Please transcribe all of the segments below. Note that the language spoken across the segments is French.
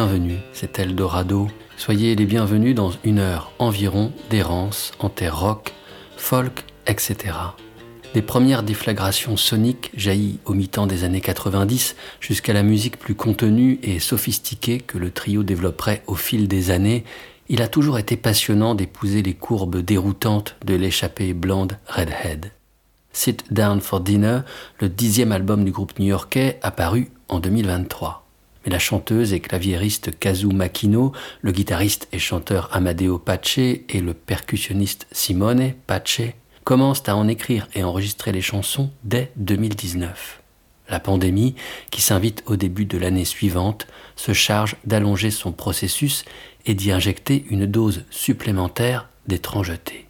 bienvenus, c'est Eldorado. Soyez les bienvenus dans une heure environ d'errance en terre rock, folk, etc. Les premières déflagrations soniques jaillies au mi-temps des années 90 jusqu'à la musique plus contenue et sophistiquée que le trio développerait au fil des années, il a toujours été passionnant d'épouser les courbes déroutantes de l'échappée blonde Redhead. Sit Down for Dinner, le dixième album du groupe new-yorkais, apparu en 2023. Mais la chanteuse et claviériste Kazu Makino, le guitariste et chanteur Amadeo Pace et le percussionniste Simone Pace commencent à en écrire et enregistrer les chansons dès 2019. La pandémie, qui s'invite au début de l'année suivante, se charge d'allonger son processus et d'y injecter une dose supplémentaire d'étrangeté.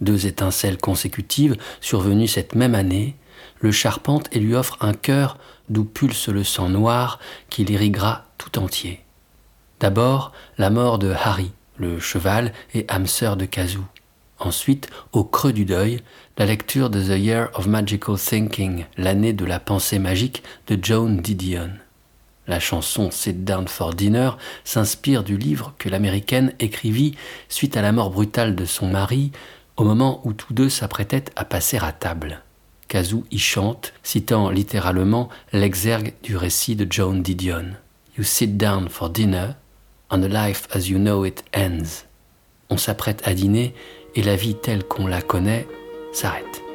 Deux étincelles consécutives survenues cette même année, le charpente et lui offre un cœur d'où pulse le sang noir qui l'irriguera tout entier. D'abord, la mort de Harry, le cheval et âme sœur de Kazoo. Ensuite, au creux du deuil, la lecture de The Year of Magical Thinking, l'année de la pensée magique de Joan Didion. La chanson Sit Down for Dinner s'inspire du livre que l'américaine écrivit suite à la mort brutale de son mari au moment où tous deux s'apprêtaient à passer à table. Kazoo y chante, citant littéralement l'exergue du récit de Joan Didion. You sit down for dinner, and the life as you know it ends. On s'apprête à dîner et la vie telle qu'on la connaît s'arrête.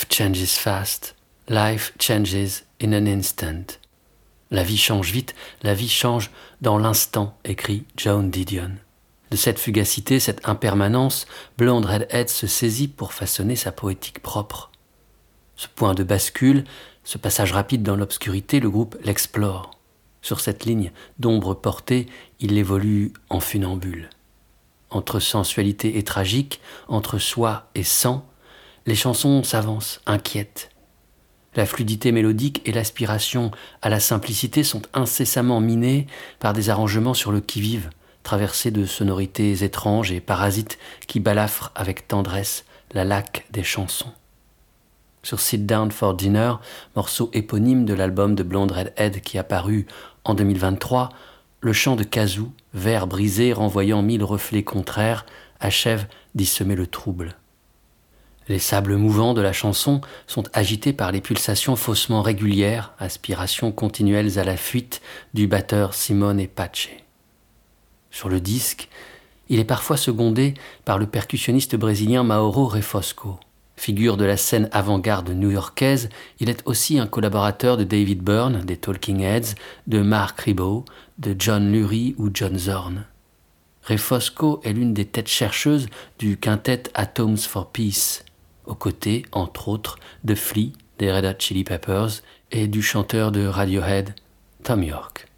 Life changes fast. Life changes in an instant. La vie change vite, la vie change dans l'instant, écrit John Didion. De cette fugacité, cette impermanence, Blonde Redhead se saisit pour façonner sa poétique propre. Ce point de bascule, ce passage rapide dans l'obscurité, le groupe l'explore. Sur cette ligne d'ombre portée, il évolue en funambule. Entre sensualité et tragique, entre soi et sang, les chansons s'avancent, inquiètes. La fluidité mélodique et l'aspiration à la simplicité sont incessamment minées par des arrangements sur le qui-vive, traversés de sonorités étranges et parasites qui balafrent avec tendresse la laque des chansons. Sur Sit Down for Dinner, morceau éponyme de l'album de Blonde Redhead qui a paru en 2023, le chant de kazoo, vert brisé renvoyant mille reflets contraires, achève d'y semer le trouble. Les sables mouvants de la chanson sont agités par les pulsations faussement régulières, aspirations continuelles à la fuite du batteur Simone Pace. Sur le disque, il est parfois secondé par le percussionniste brésilien Mauro Refosco. Figure de la scène avant-garde new-yorkaise, il est aussi un collaborateur de David Byrne, des Talking Heads, de Mark Ribot, de John Lurie ou John Zorn. Refosco est l'une des têtes chercheuses du quintet Atoms for Peace, aux côtés, entre autres, de Flea, des Red Hot Chili Peppers, et du chanteur de Radiohead, Tom York.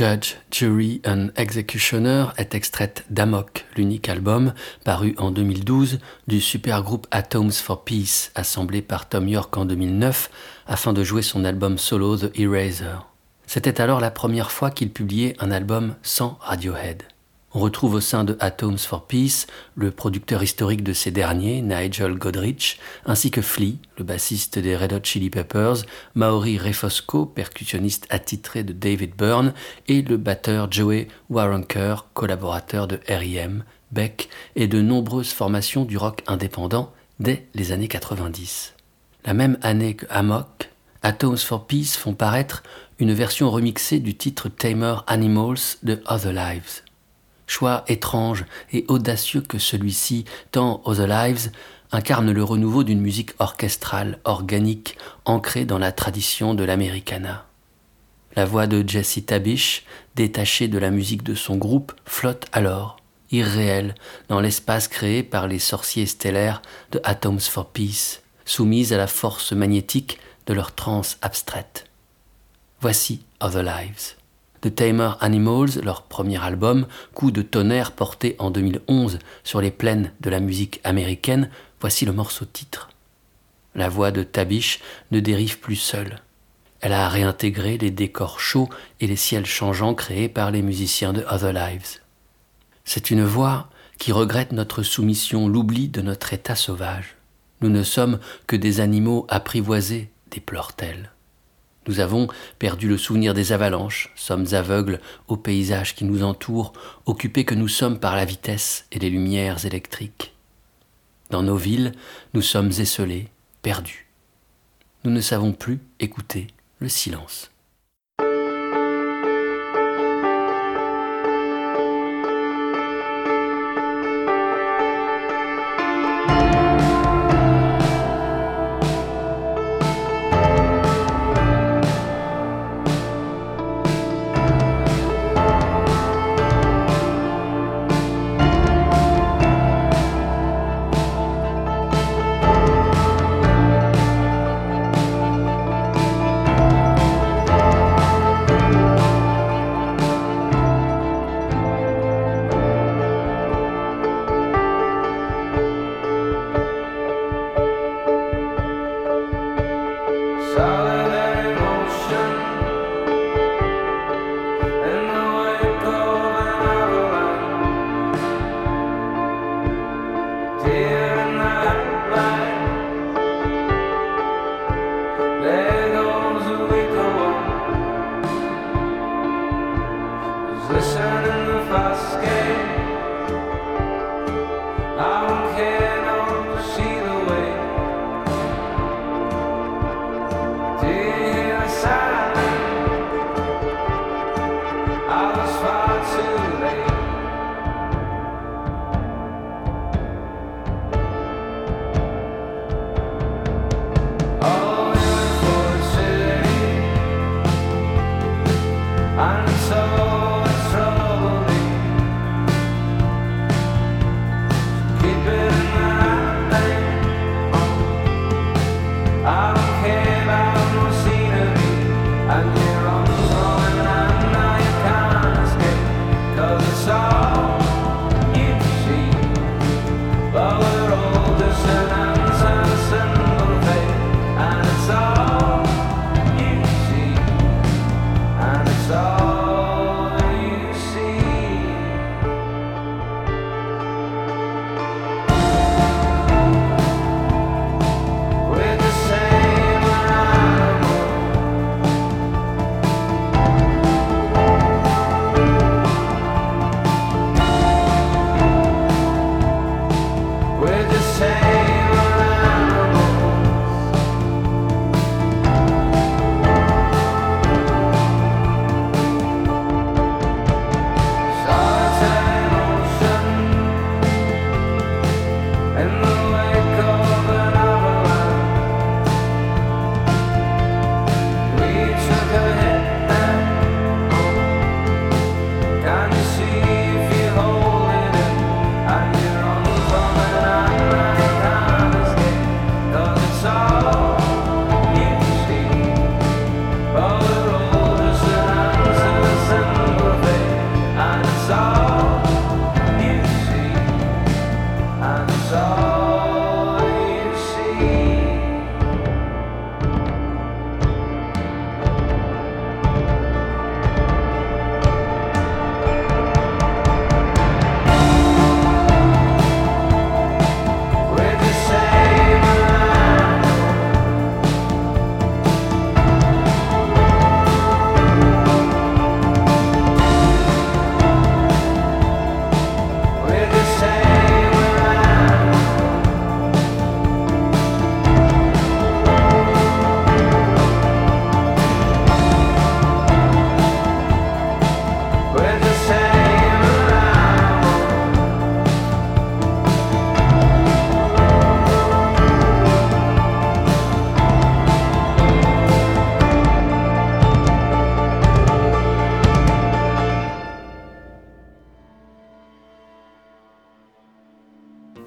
Judge, Jury and Executioner est extraite d'Amok, l'unique album paru en 2012 du supergroupe Atoms for Peace, assemblé par Tom York en 2009 afin de jouer son album solo The Eraser. C'était alors la première fois qu'il publiait un album sans Radiohead. On retrouve au sein de Atoms for Peace le producteur historique de ces derniers, Nigel Godrich, ainsi que Flea, le bassiste des Red Hot Chili Peppers, Maori Refosco, percussionniste attitré de David Byrne, et le batteur Joey Waronker, collaborateur de R.I.M., Beck et de nombreuses formations du rock indépendant dès les années 90. La même année que Amok, Atoms for Peace font paraître une version remixée du titre Tamer Animals de Other Lives choix étrange et audacieux que celui-ci, tant Other Lives incarne le renouveau d'une musique orchestrale, organique, ancrée dans la tradition de l'Americana. La voix de Jesse Tabish, détachée de la musique de son groupe, flotte alors, irréelle, dans l'espace créé par les sorciers stellaires de Atoms for Peace, soumise à la force magnétique de leur transe abstraite. Voici Other Lives. The Tamer Animals, leur premier album, coup de tonnerre porté en 2011 sur les plaines de la musique américaine, voici le morceau titre. La voix de Tabish ne dérive plus seule. Elle a réintégré les décors chauds et les ciels changeants créés par les musiciens de Other Lives. C'est une voix qui regrette notre soumission, l'oubli de notre état sauvage. Nous ne sommes que des animaux apprivoisés, déplore-t-elle. Nous avons perdu le souvenir des avalanches, sommes aveugles aux paysages qui nous entourent, occupés que nous sommes par la vitesse et les lumières électriques. Dans nos villes, nous sommes esselés, perdus. Nous ne savons plus écouter le silence.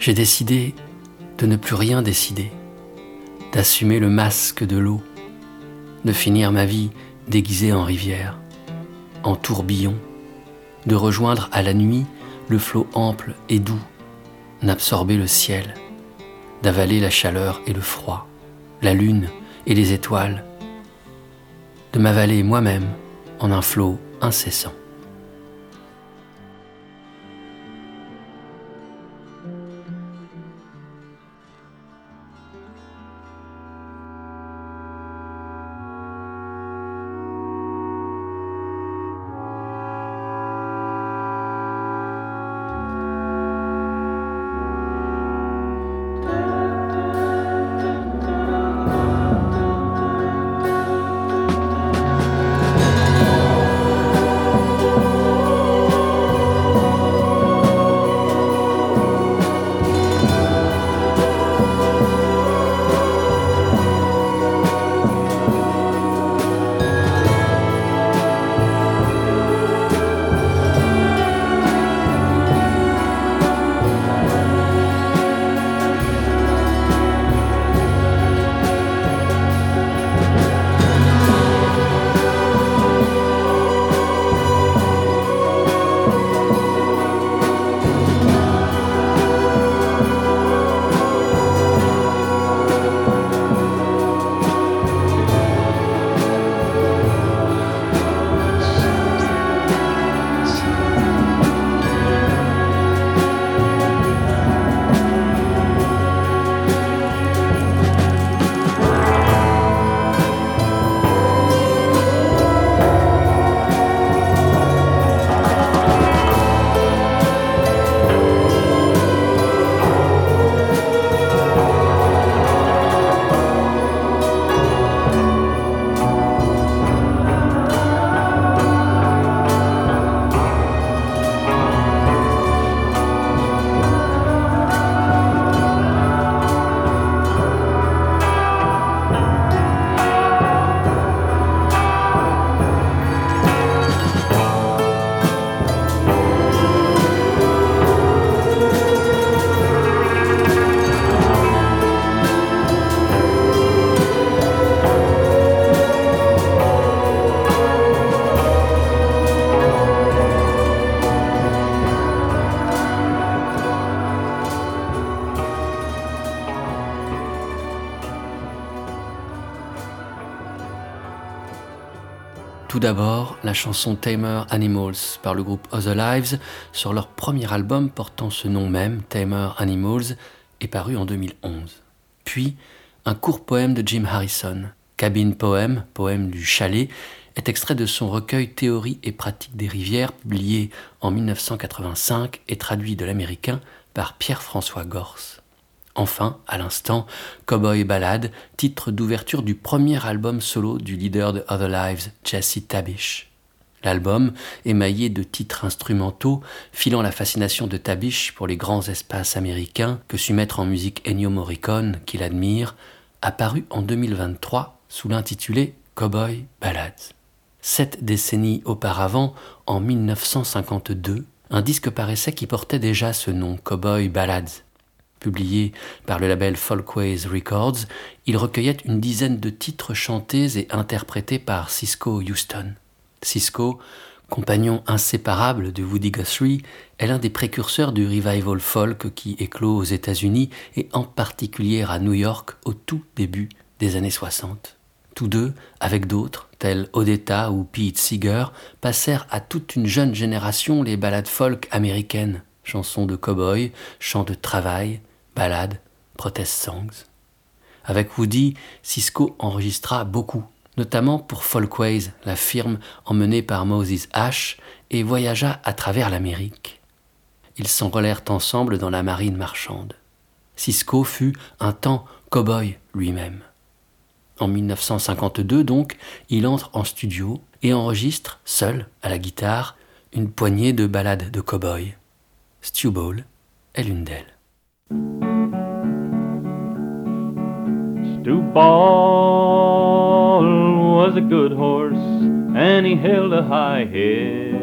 J'ai décidé de ne plus rien décider, d'assumer le masque de l'eau, de finir ma vie déguisée en rivière, en tourbillon, de rejoindre à la nuit le flot ample et doux, d'absorber le ciel, d'avaler la chaleur et le froid, la lune et les étoiles, de m'avaler moi-même en un flot incessant. D'abord, la chanson Tamer Animals par le groupe Other Lives sur leur premier album portant ce nom même, Tamer Animals, est paru en 2011. Puis, un court poème de Jim Harrison, Cabin Poem, poème du chalet, est extrait de son recueil Théorie et pratique des rivières, publié en 1985 et traduit de l'américain par Pierre-François Gorse. Enfin, à l'instant, Cowboy Ballade, titre d'ouverture du premier album solo du leader de Other Lives, Jesse Tabish. L'album, émaillé de titres instrumentaux, filant la fascination de Tabish pour les grands espaces américains que sut mettre en musique Ennio Morricone, qu'il admire, apparu en 2023 sous l'intitulé Cowboy Ballads. Sept décennies auparavant, en 1952, un disque paraissait qui portait déjà ce nom, Cowboy Ballads. Publié par le label Folkways Records, il recueillait une dizaine de titres chantés et interprétés par Cisco Houston. Cisco, compagnon inséparable de Woody Guthrie, est l'un des précurseurs du revival folk qui éclot aux États-Unis et en particulier à New York au tout début des années 60. Tous deux, avec d'autres, tels Odetta ou Pete Seeger, passèrent à toute une jeune génération les ballades folk américaines, chansons de cow-boy, chants de travail, ballades, protest songs. Avec Woody, Cisco enregistra beaucoup, notamment pour Folkways, la firme emmenée par Moses Ash, et voyagea à travers l'Amérique. Ils s'enrôlèrent ensemble dans la marine marchande. Cisco fut un temps cow-boy lui-même. En 1952 donc, il entre en studio et enregistre, seul, à la guitare, une poignée de ballades de cow-boy. Stew Ball est l'une d'elles. Stu Ball was a good horse, and he held a high head.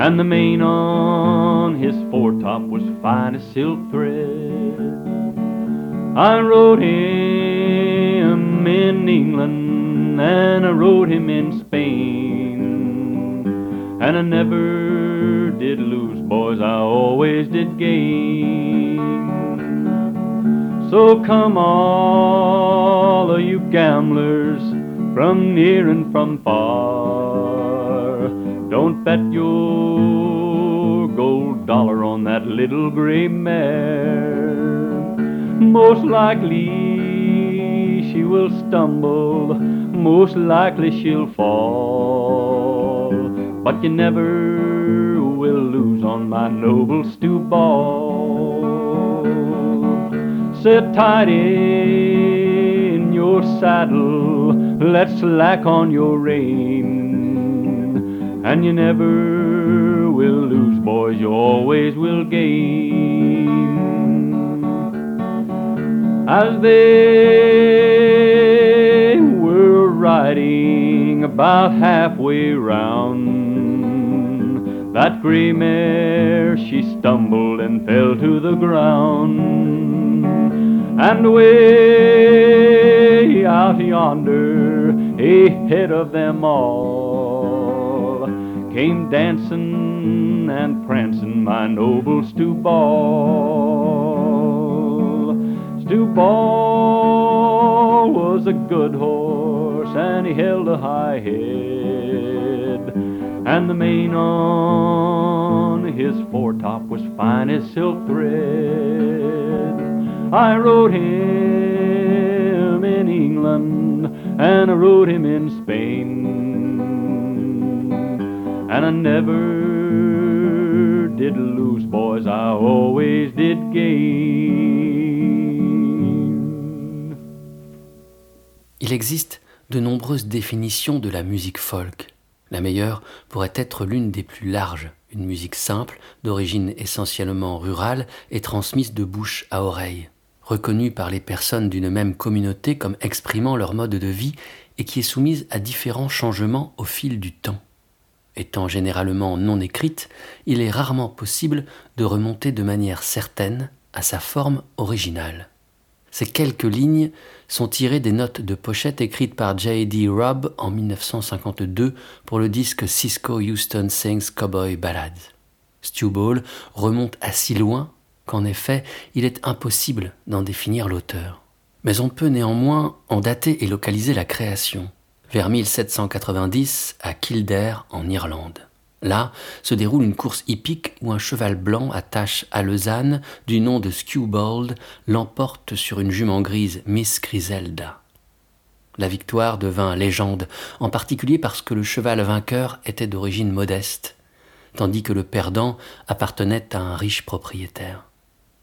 and the mane on his foretop was fine as silk thread. I rode him in England and I rode him in Spain, and I never did lose, boys, I always did gain. So come all of you gamblers from near and from far, don't bet your gold dollar on that little gray mare. Most likely she will stumble, most likely she'll fall, but you never on my noble stew ball. Sit tight in your saddle, let's slack on your rein, and you never will lose, boys, you always will gain. As they were riding about halfway round, that gray mare she stumbled and fell to the ground. And way out yonder, ahead of them all, came dancing and prancing my noble stew ball. Stew ball was a good horse, and he held a high head, and the mane on his foretop was fine as silk thread. I rode him in England, and I rode him in Spain, and I never did lose, boys, I always did gain. Il existe de nombreuses définitions de la musique folk. La meilleure pourrait être l'une des plus larges, une musique simple, d'origine essentiellement rurale et transmise de bouche à oreille, reconnue par les personnes d'une même communauté comme exprimant leur mode de vie et qui est soumise à différents changements au fil du temps. Étant généralement non écrite, il est rarement possible de remonter de manière certaine à sa forme originale. Ces quelques lignes sont tirées des notes de pochette écrites par J.D. Robb en 1952 pour le disque Cisco Houston Sings Cowboy Ballads. Stu Ball remonte à si loin qu'en effet, il est impossible d'en définir l'auteur. Mais on peut néanmoins en dater et localiser la création, vers 1790 à Kildare en Irlande. Là se déroule une course hippique où un cheval blanc à taches alezane du nom de Skewbald l'emporte sur une jument grise Miss Griselda. La victoire devint légende, en particulier parce que le cheval vainqueur était d'origine modeste, tandis que le perdant appartenait à un riche propriétaire.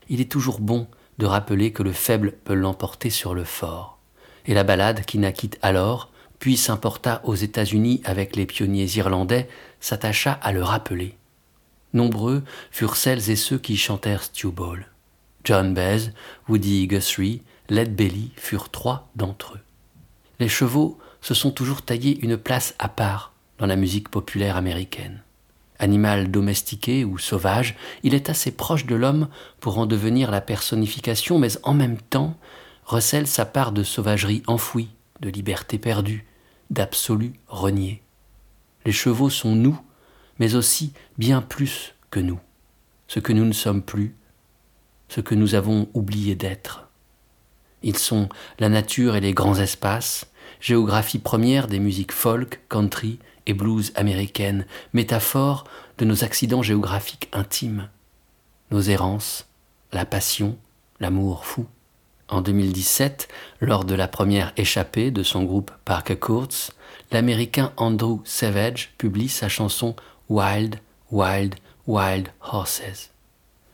Il est toujours bon de rappeler que le faible peut l'emporter sur le fort, et la ballade qui naquit alors, puis s'importa aux États-Unis avec les pionniers irlandais, s'attacha à le rappeler. Nombreux furent celles et ceux qui chantèrent Stew Ball. John Baez, Woody Guthrie, Led Belly furent trois d'entre eux. Les chevaux se sont toujours taillés une place à part dans la musique populaire américaine. Animal domestiqué ou sauvage, il est assez proche de l'homme pour en devenir la personnification, mais en même temps recèle sa part de sauvagerie enfouie, de liberté perdue, d'absolu renié. Les chevaux sont nous, mais aussi bien plus que nous, ce que nous ne sommes plus, ce que nous avons oublié d'être. Ils sont la nature et les grands espaces, géographie première des musiques folk, country et blues américaines, métaphore de nos accidents géographiques intimes, nos errances, la passion, l'amour fou. En 2017, lors de la première échappée de son groupe Parker Courts, l'américain Andrew Savage publie sa chanson Wild, Wild, Wild Horses.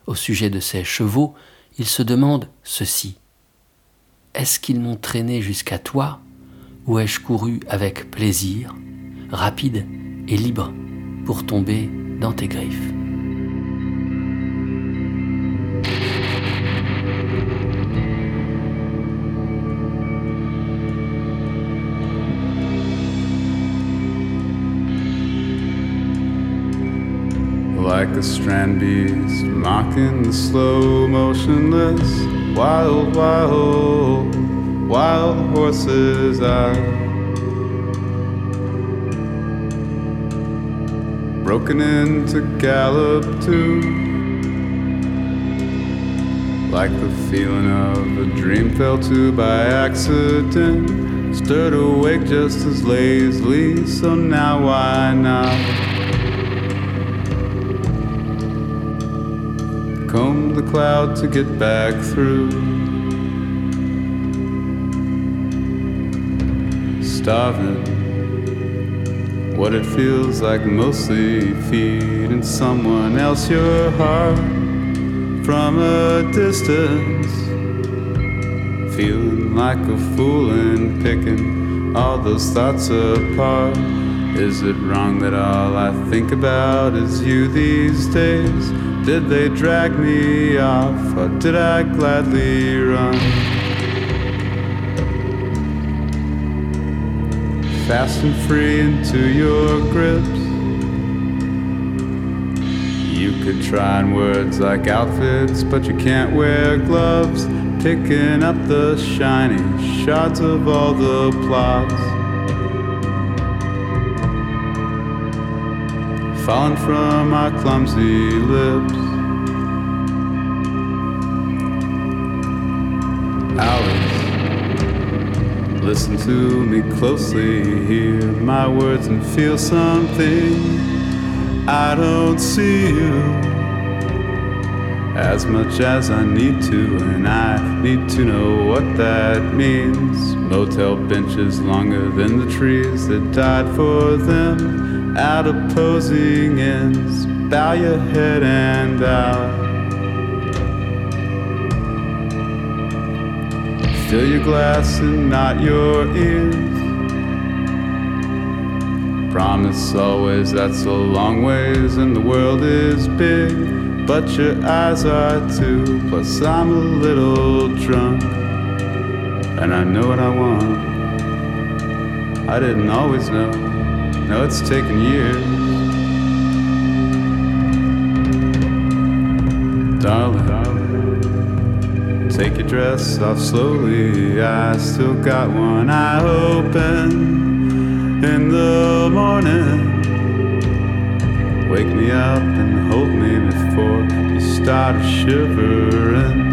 Au sujet de ses chevaux, il se demande ceci. Est-ce qu'ils m'ont traîné jusqu'à toi ou ai-je couru avec plaisir, rapide et libre, pour tomber dans tes griffes? Beast, mocking the slow, motionless, wild, wild, wild horses out. Broken into gallop too, like the feeling of a dream fell to by accident, stirred awake just as lazily, so now why not? The cloud to get back through. Starving, what it feels like mostly feeding someone else your heart from a distance. Feeling like a fool and picking all those thoughts apart. Is it wrong that all I think about is you these days? Did they drag me off, or did I gladly run? Fast and free into your grips. You could try on words like outfits, but you can't wear gloves. Picking up the shiny shards of all the plots. Falling from our clumsy lips. Alice, listen to me closely, hear my words and feel something. I don't see you as much as I need to, and I need to know what that means. Motel benches longer than the trees that died for them out opposing ends. Bow your head and out. Fill your glass and not your ears. Promise always that's a long ways and the world is big, but your eyes are too. Plus, I'm a little drunk and I know what I want. I didn't always know. No, it's taken years. Darling, take your dress off slowly. I still got one eye open in the morning. Wake me up and hold me before you start shivering.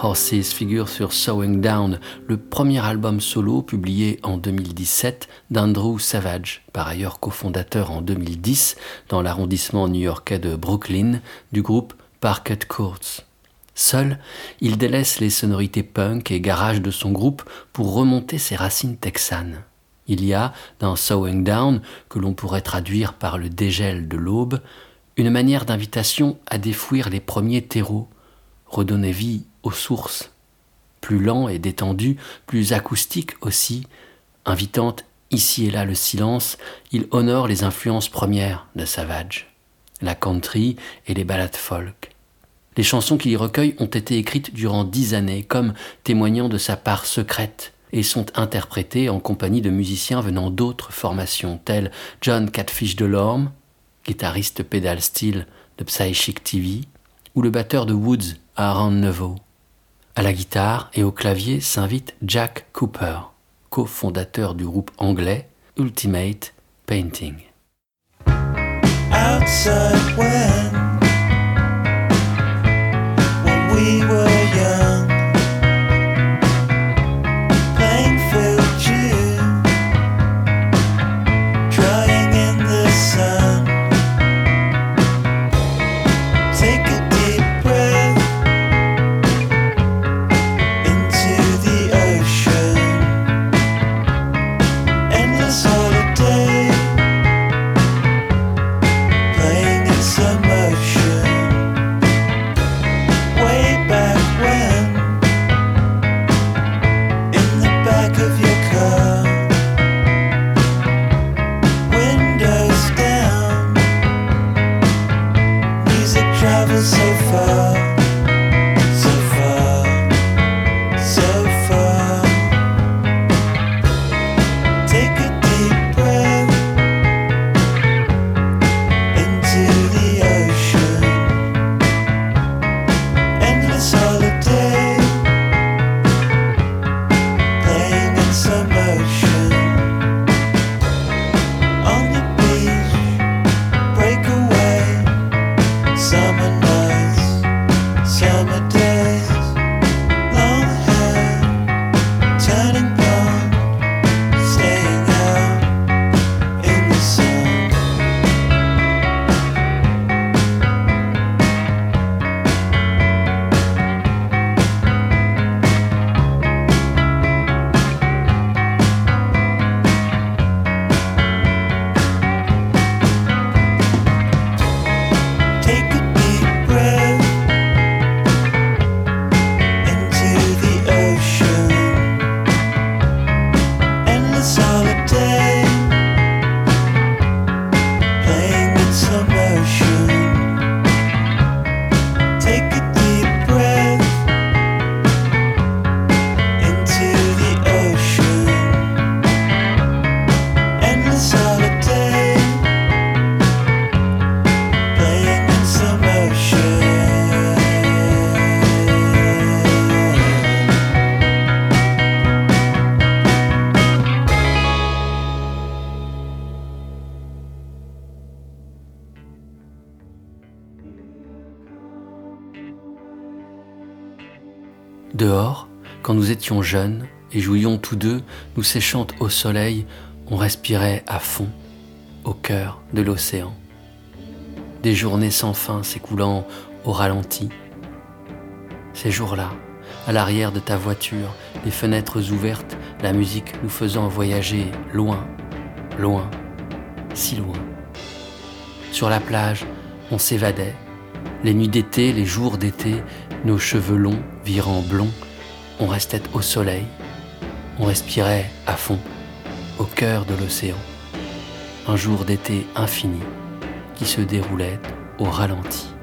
Horses figure sur Sowing Down, le premier album solo publié en 2017 d'Andrew Savage, par ailleurs cofondateur en 2010 dans l'arrondissement new-yorkais de Brooklyn du groupe Parquet Courts. Seul, il délaisse les sonorités punk et garage de son groupe pour remonter ses racines texanes. Il y a, dans Sowing Down, que l'on pourrait traduire par le dégel de l'aube, une manière d'invitation à défouir les premiers terreaux, redonner vie sources. Plus lent et détendu, plus acoustique aussi, invitant ici et là le silence, il honore les influences premières de Savage, la country et les ballades folk. Les chansons qu'il y recueille ont été écrites durant dix années, comme témoignant de sa part secrète, et sont interprétées en compagnie de musiciens venant d'autres formations, tels John Catfish Delorme, guitariste pédale style de Psychic TV, ou le batteur de Woods à Nevaux. À la guitare et au clavier s'invite Jack Cooper, cofondateur du groupe anglais Ultimate Painting. Jeunes et jouions tous deux, nous séchant au soleil, on respirait à fond, au cœur de l'océan. Des journées sans fin s'écoulant au ralenti. Ces jours-là, à l'arrière de ta voiture, les fenêtres ouvertes, la musique nous faisant voyager loin, loin, si loin. Sur la plage, on s'évadait. Les nuits d'été, les jours d'été, nos cheveux longs virant blonds, on restait au soleil, on respirait à fond, au cœur de l'océan. Un jour d'été infini qui se déroulait au ralenti.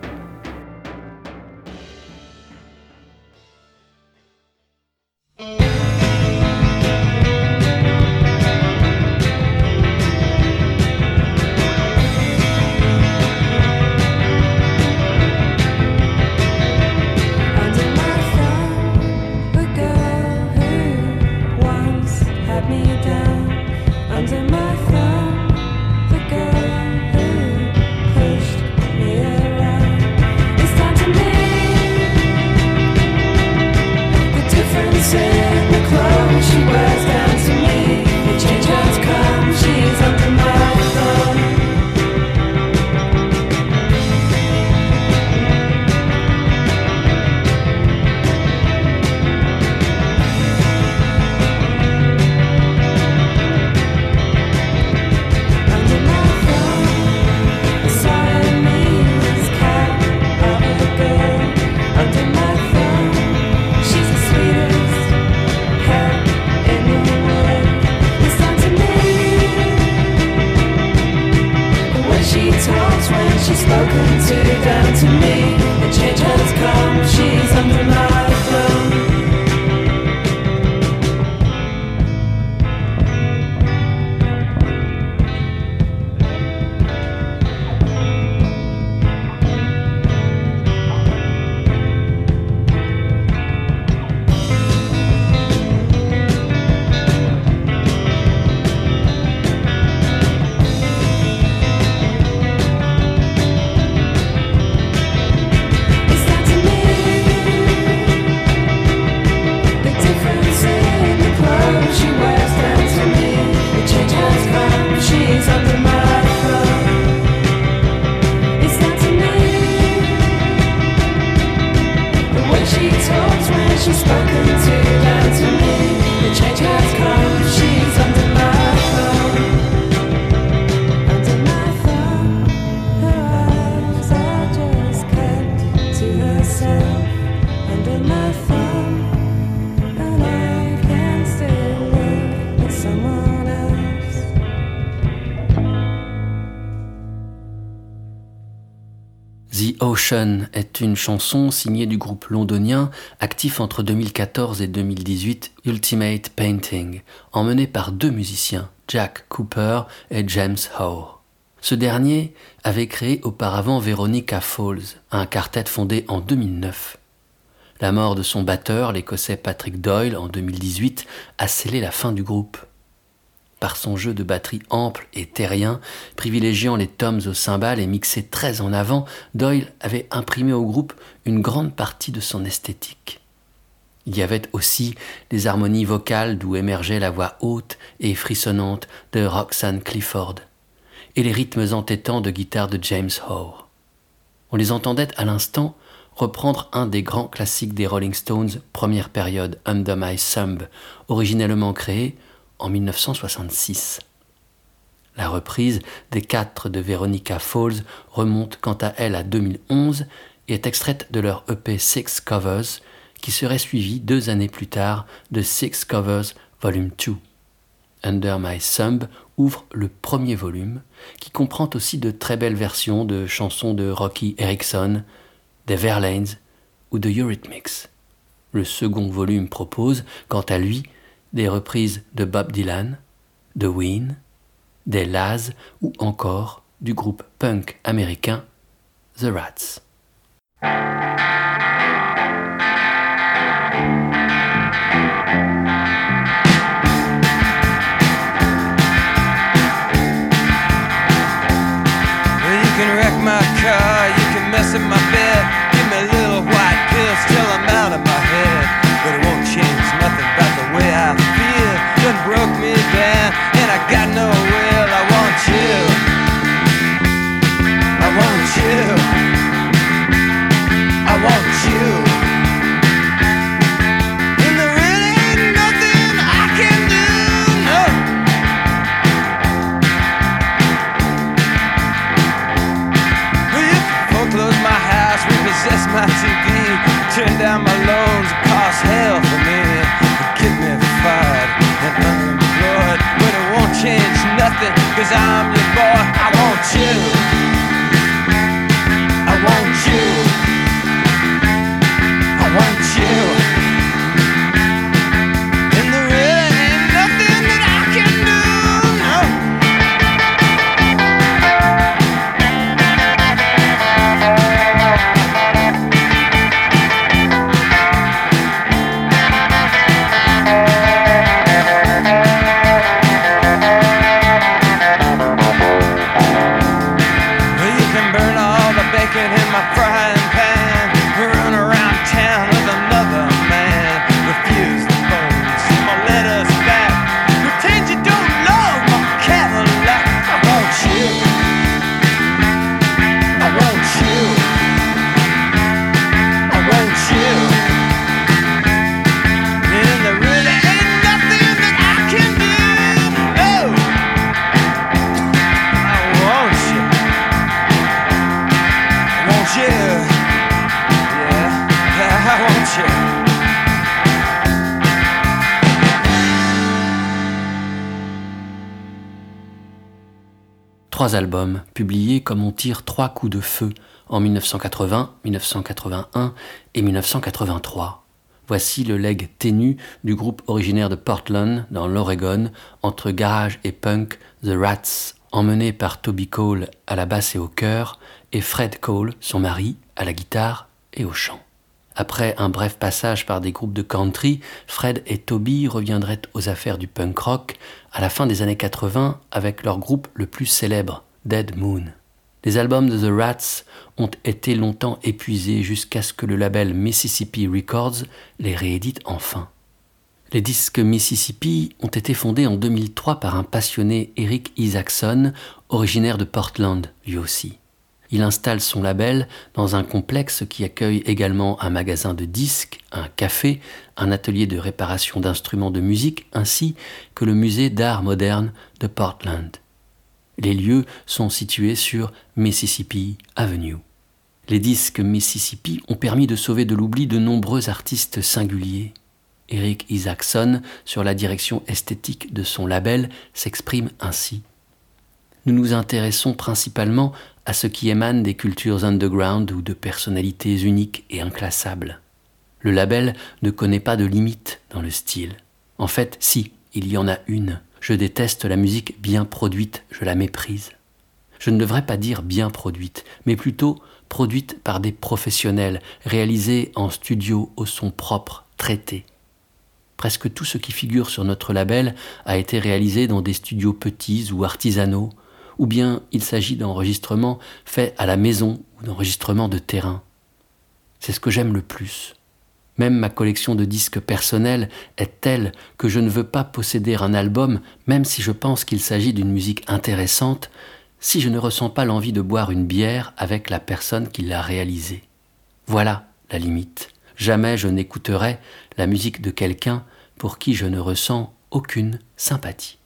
Est une chanson signée du groupe londonien actif entre 2014 et 2018 Ultimate Painting, emmené par deux musiciens, Jack Cooper et James Howe. Ce dernier avait créé auparavant Veronica Falls, un quartet fondé en 2009. La mort de son batteur, l'écossais Patrick Doyle, en 2018, a scellé la fin du groupe. Par son jeu de batterie ample et terrien, privilégiant les tomes au cymbales et mixé très en avant, Doyle avait imprimé au groupe une grande partie de son esthétique. Il y avait aussi les harmonies vocales d'où émergeait la voix haute et frissonnante de Roxanne Clifford et les rythmes entêtants de guitare de James Howe. On les entendait à l'instant reprendre un des grands classiques des Rolling Stones, première période, Under My Thumb, originellement créé en 1966. La reprise des quatre de Veronica Falls remonte quant à elle à 2011 et est extraite de leur EP Six Covers, qui serait suivi deux années plus tard de Six Covers Volume 2. Under My Thumb ouvre le premier volume, qui comprend aussi de très belles versions de chansons de Rocky Erickson, des Verlaines ou de Eurythmics. Le second volume propose, quant à lui, des reprises de Bob Dylan, de Ween, des Laz ou encore du groupe punk américain The Rats. Nothing, cause I'm your boy. I want you. Albums publiés comme on tire trois coups de feu en 1980, 1981 et 1983. Voici le leg ténu du groupe originaire de Portland, dans l'Oregon, entre garage et punk, The Rats, emmené par Toby Cole à la basse et au chœur, et Fred Cole, son mari, à la guitare et au chant. Après un bref passage par des groupes de country, Fred et Toby reviendraient aux affaires du punk rock à la fin des années 80 avec leur groupe le plus célèbre, Dead Moon. Les albums de The Rats ont été longtemps épuisés jusqu'à ce que le label Mississippi Records les réédite enfin. Les disques Mississippi ont été fondés en 2003 par un passionné Eric Isaacson, originaire de Portland lui aussi. Il installe son label dans un complexe qui accueille également un magasin de disques, un café, un atelier de réparation d'instruments de musique ainsi que le musée d'art moderne de Portland. Les lieux sont situés sur Mississippi Avenue. Les disques Mississippi ont permis de sauver de l'oubli de nombreux artistes singuliers. Eric Isaacson, sur la direction esthétique de son label, s'exprime ainsi. Nous nous intéressons principalement à ce qui émane des cultures underground ou de personnalités uniques et inclassables. Le label ne connaît pas de limite dans le style. En fait, si, il y en a une. Je déteste la musique bien produite, je la méprise. Je ne devrais pas dire bien produite, mais plutôt produite par des professionnels, réalisée en studio au son propre, traité. Presque tout ce qui figure sur notre label a été réalisé dans des studios petits ou artisanaux, ou bien il s'agit d'enregistrements faits à la maison ou d'enregistrements de terrain. C'est ce que j'aime le plus. Même ma collection de disques personnels est telle que je ne veux pas posséder un album, même si je pense qu'il s'agit d'une musique intéressante, si je ne ressens pas l'envie de boire une bière avec la personne qui l'a réalisé. Voilà la limite. Jamais je n'écouterai la musique de quelqu'un pour qui je ne ressens aucune sympathie.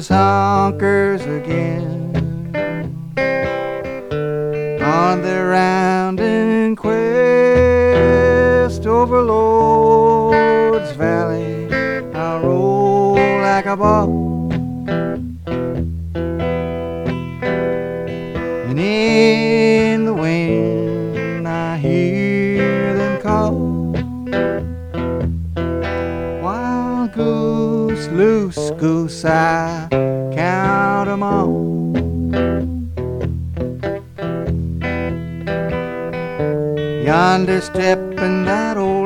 Those honkers again on their rounding quest over Lord's Valley. I roll like a ball. And in the wind, I hear them call. Wild goose, loose goose, I Understepping that old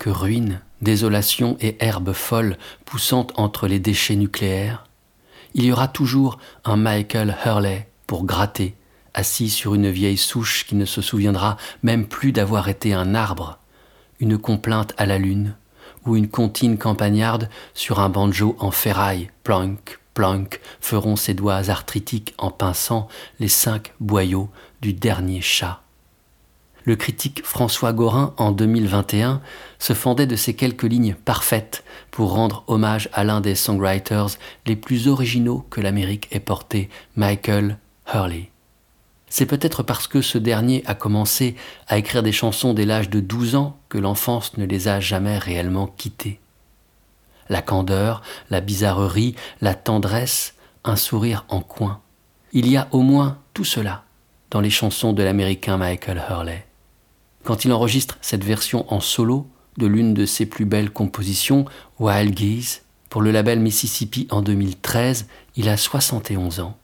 que ruine, désolation et herbes folles poussant entre les déchets nucléaires, il y aura toujours un Michael Hurley pour gratter, assis sur une vieille souche qui ne se souviendra même plus d'avoir été un arbre, une complainte à la lune, ou une comptine campagnarde sur un banjo en ferraille, plank, plank, feront ses doigts arthritiques en pinçant les cinq boyaux du dernier chat. Le critique François Gorin, en 2021, se fendait de ces quelques lignes parfaites pour rendre hommage à l'un des songwriters les plus originaux que l'Amérique ait porté, Michael Hurley. C'est peut-être parce que ce dernier a commencé à écrire des chansons dès l'âge de 12 ans que l'enfance ne les a jamais réellement quittées. La candeur, la bizarrerie, la tendresse, un sourire en coin. Il y a au moins tout cela dans les chansons de l'américain Michael Hurley. Quand il enregistre cette version en solo de l'une de ses plus belles compositions, Wild Geese, pour le label Mississippi en 2013, il a 71 ans.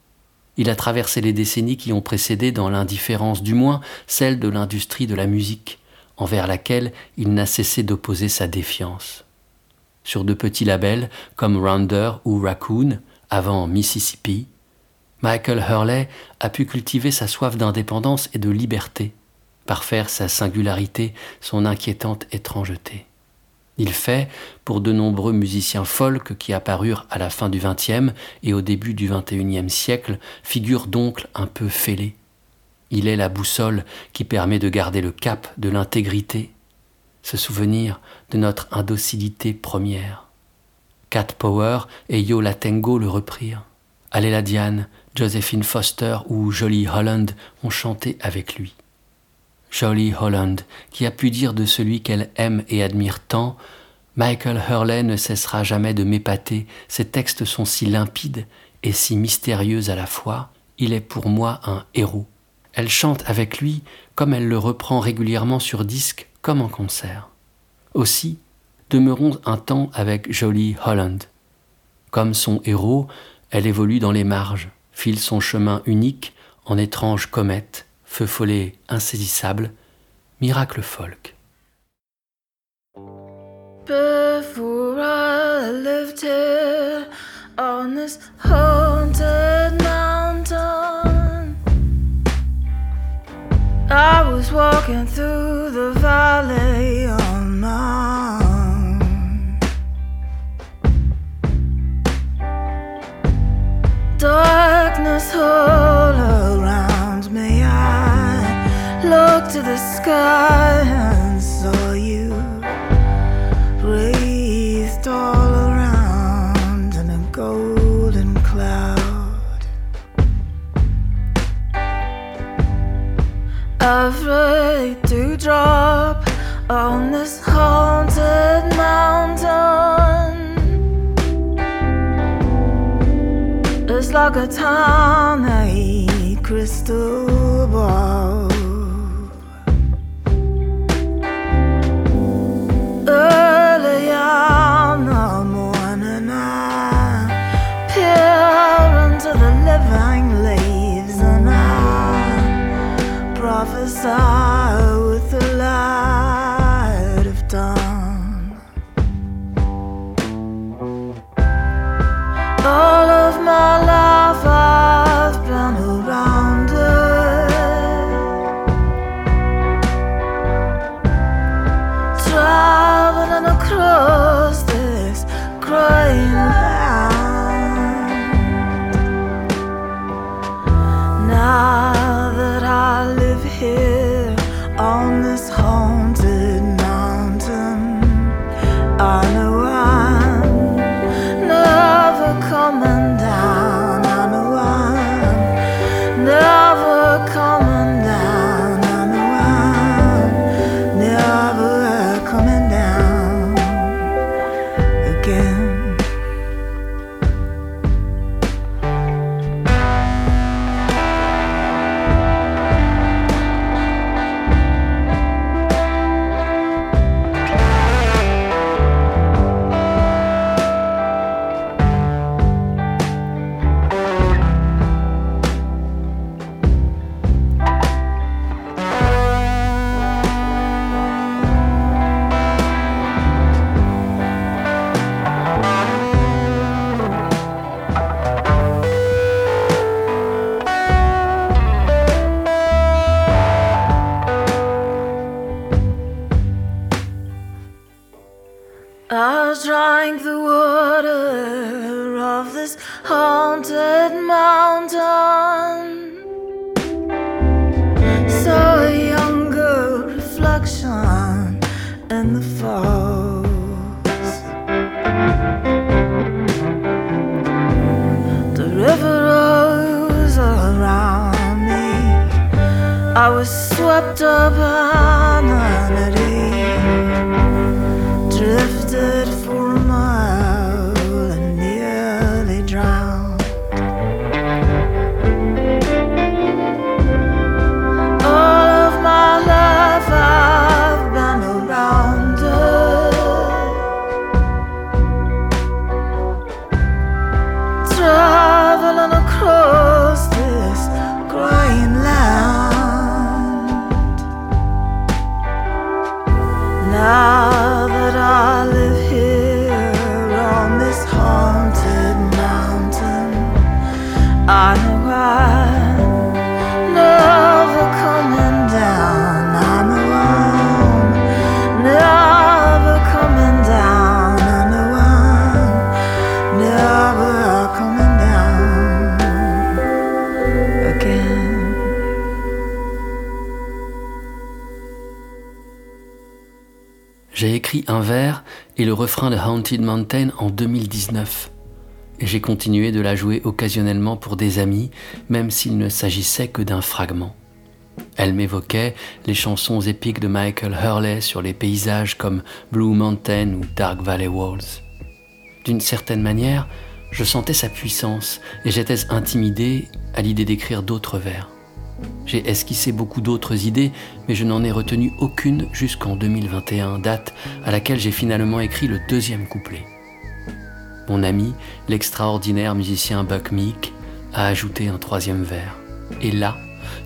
Il a traversé les décennies qui ont précédé dans l'indifférence, du moins celle de l'industrie de la musique, envers laquelle il n'a cessé d'opposer sa défiance. Sur de petits labels comme Rounder ou Raccoon, avant Mississippi, Michael Hurley a pu cultiver sa soif d'indépendance et de liberté, par faire sa singularité, son inquiétante étrangeté. Il fait, pour de nombreux musiciens folk qui apparurent à la fin du XXe et au début du XXIe siècle, figure d'oncle un peu fêlé. Il est la boussole qui permet de garder le cap de l'intégrité, se souvenir de notre indocilité première. Cat Power et Yo Latengo le reprirent. Aléla Diane, Josephine Foster ou Jolie Holland ont chanté avec lui. Jolie Holland, qui a pu dire de celui qu'elle aime et admire tant Michael Hurley ne cessera jamais de m'épater, ses textes sont si limpides et si mystérieux à la fois, il est pour moi un héros. Elle chante avec lui comme elle le reprend régulièrement sur disque comme en concert. Aussi, demeurons un temps avec Jolie Holland. Comme son héros, elle évolue dans les marges, file son chemin unique en étrange comète, feu follet insaisissable, miracle folk. Before I lived here on this haunted mountain, I was walking through the valley on my own. Darkness all To the sky and saw you wreathed all around in a golden cloud. Afraid to drop on this haunted mountain. It's like a tiny crystal ball. I Haunted Mountain en 2019. Et j'ai continué de la jouer occasionnellement pour des amis, même s'il ne s'agissait que d'un fragment. Elle m'évoquait les chansons épiques de Michael Hurley sur les paysages comme Blue Mountain ou Dark Valley Walls. D'une certaine manière, je sentais sa puissance et j'étais intimidé à l'idée d'écrire d'autres vers. J'ai esquissé beaucoup d'autres idées, mais je n'en ai retenu aucune jusqu'en 2021, date à laquelle j'ai finalement écrit le deuxième couplet. Mon ami, l'extraordinaire musicien Buck Meek, a ajouté un troisième vers. Et là,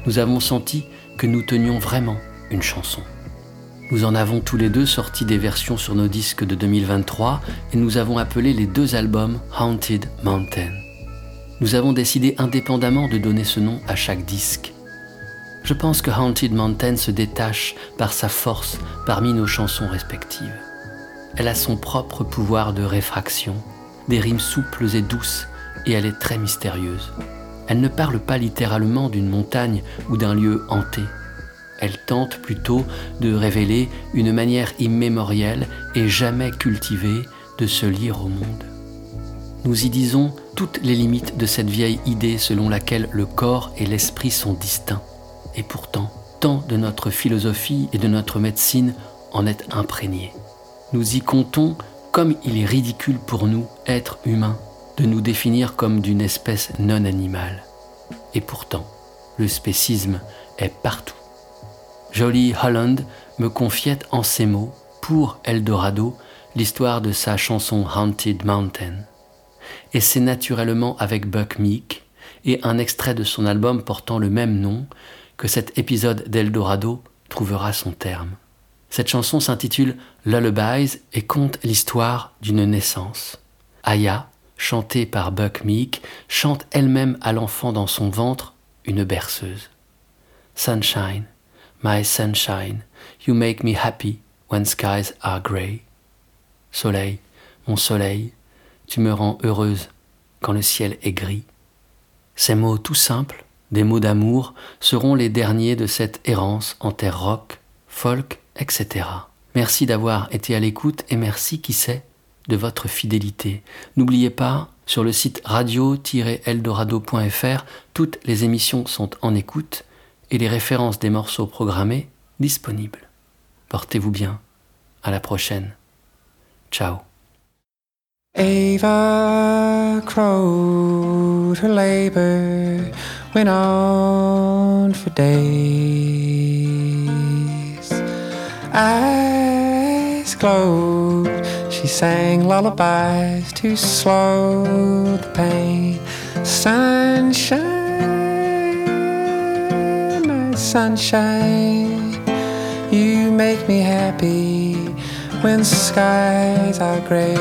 nous avons senti que nous tenions vraiment une chanson. Nous en avons tous les deux sorti des versions sur nos disques de 2023 et nous avons appelé les deux albums Haunted Mountain. Nous avons décidé indépendamment de donner ce nom à chaque disque. Je pense que Haunted Mountain se détache par sa force parmi nos chansons respectives. Elle a son propre pouvoir de réfraction, des rimes souples et douces, et elle est très mystérieuse. Elle ne parle pas littéralement d'une montagne ou d'un lieu hanté. Elle tente plutôt de révéler une manière immémorielle et jamais cultivée de se lire au monde. Nous y disons toutes les limites de cette vieille idée selon laquelle le corps et l'esprit sont distincts. Et pourtant, tant de notre philosophie et de notre médecine en est imprégné. Nous y comptons comme il est ridicule pour nous, êtres humains, de nous définir comme d'une espèce non animale. Et pourtant, le spécisme est partout. Jolie Holland me confiait en ces mots, pour Eldorado, l'histoire de sa chanson Haunted Mountain. Et c'est naturellement avec Buck Meek et un extrait de son album portant le même nom que cet épisode d'Eldorado trouvera son terme. Cette chanson s'intitule Lullabies et conte l'histoire d'une naissance. Aya, chantée par Buck Meek, chante elle-même à l'enfant dans son ventre une berceuse. Sunshine, my sunshine, you make me happy when skies are grey. Soleil, mon soleil, tu me rends heureuse quand le ciel est gris. Ces mots tout simples, des mots d'amour, seront les derniers de cette errance en terre rock, folk, etc. Merci d'avoir été à l'écoute et merci, qui sait, de votre fidélité. N'oubliez pas, sur le site radio-eldorado.fr, toutes les émissions sont en écoute et les références des morceaux programmés disponibles. Portez-vous bien. À la prochaine. Ciao. Went on for days. Eyes glowed, she sang lullabies to slow the pain. Sunshine, my sunshine, you make me happy when skies are gray.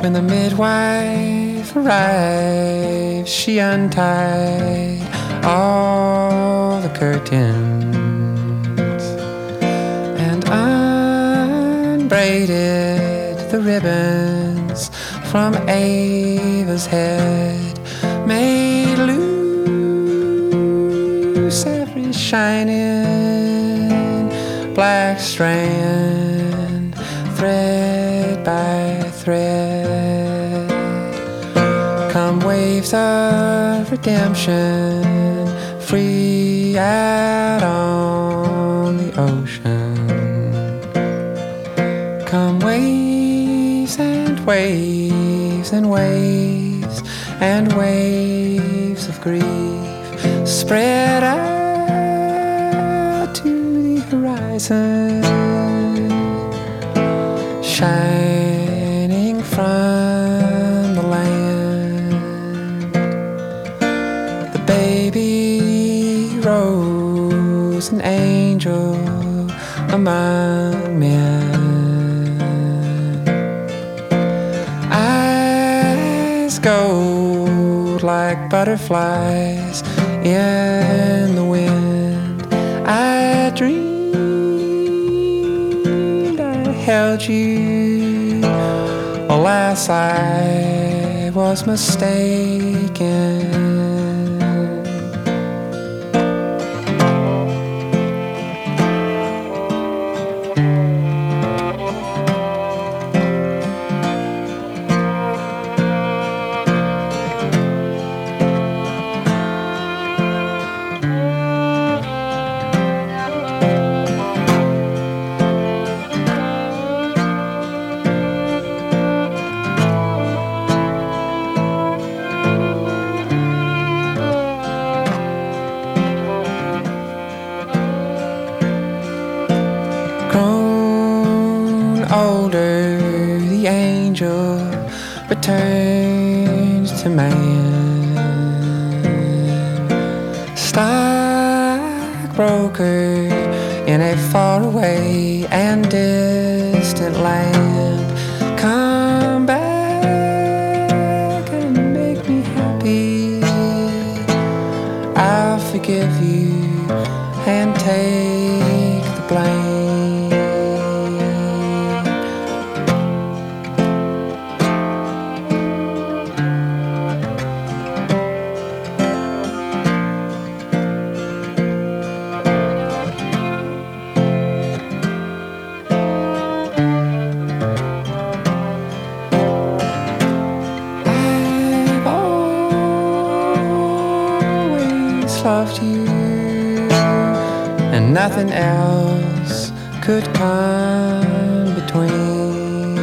When the midwife arrived, she untied all the curtains and unbraided the ribbons from Ava's head, made loose every shining black strand, thread by thread. Waves of redemption, free out on the ocean. Come waves and waves and waves and waves of grief spread out to the horizon, shining among men. Eyes gold like butterflies in the wind. I dreamed I held you. Alas, I was mistaken. Older, the angel returns to man. Stockbroker in a faraway and distant land. Could come between.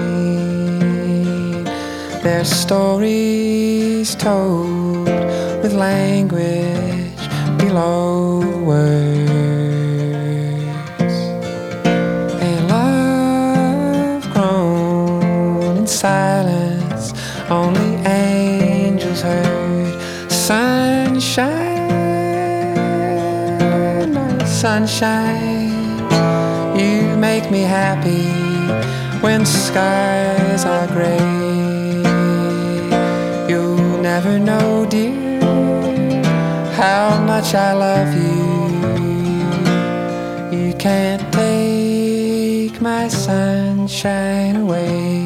Their stories told with language below words. A love grown in silence, only angels heard. Sunshine, oh, sunshine, you make me happy when skies are gray. You'll never know, dear, how much I love you. You can't take my sunshine away.